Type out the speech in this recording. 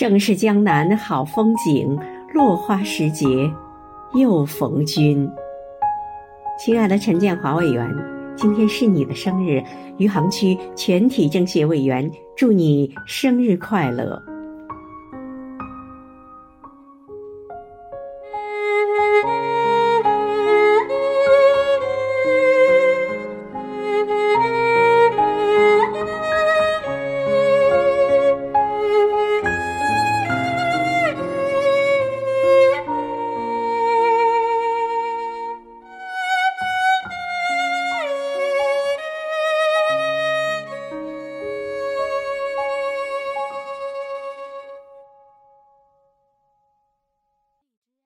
正是江南好风景落花时节又逢君。亲爱的陈建华委员今天是你的生日余杭区全体政协委员祝你生日快乐。